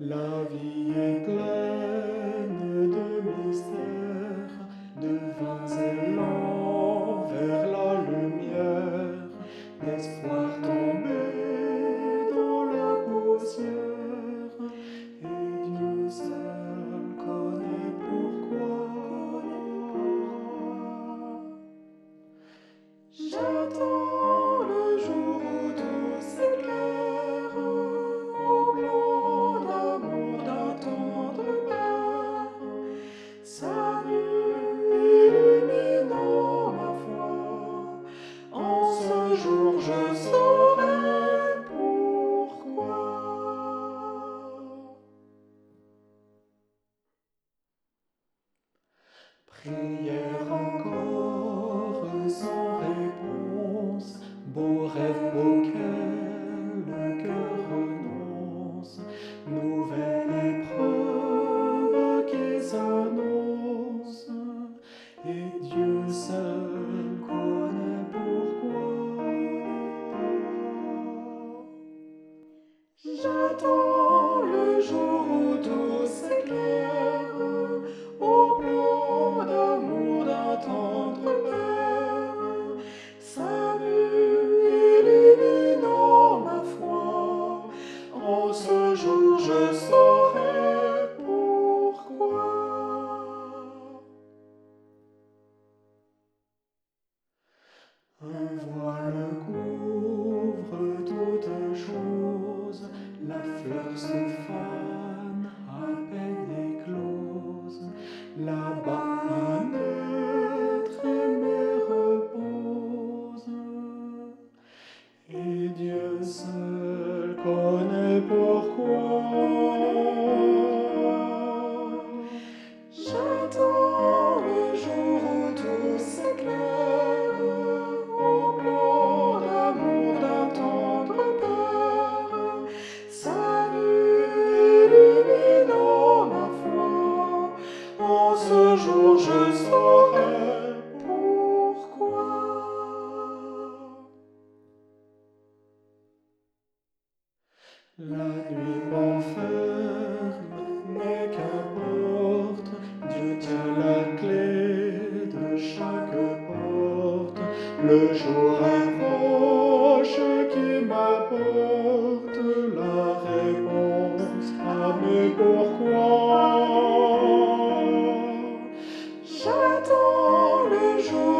La vie est pleine de mystères, de vins et prière. en ce jour je saurai pourquoi. ce jour je saurai pourquoi. La nuit m'enferme, mais qu'importe, Dieu tient la clé de chaque porte, le jour est dans le jour.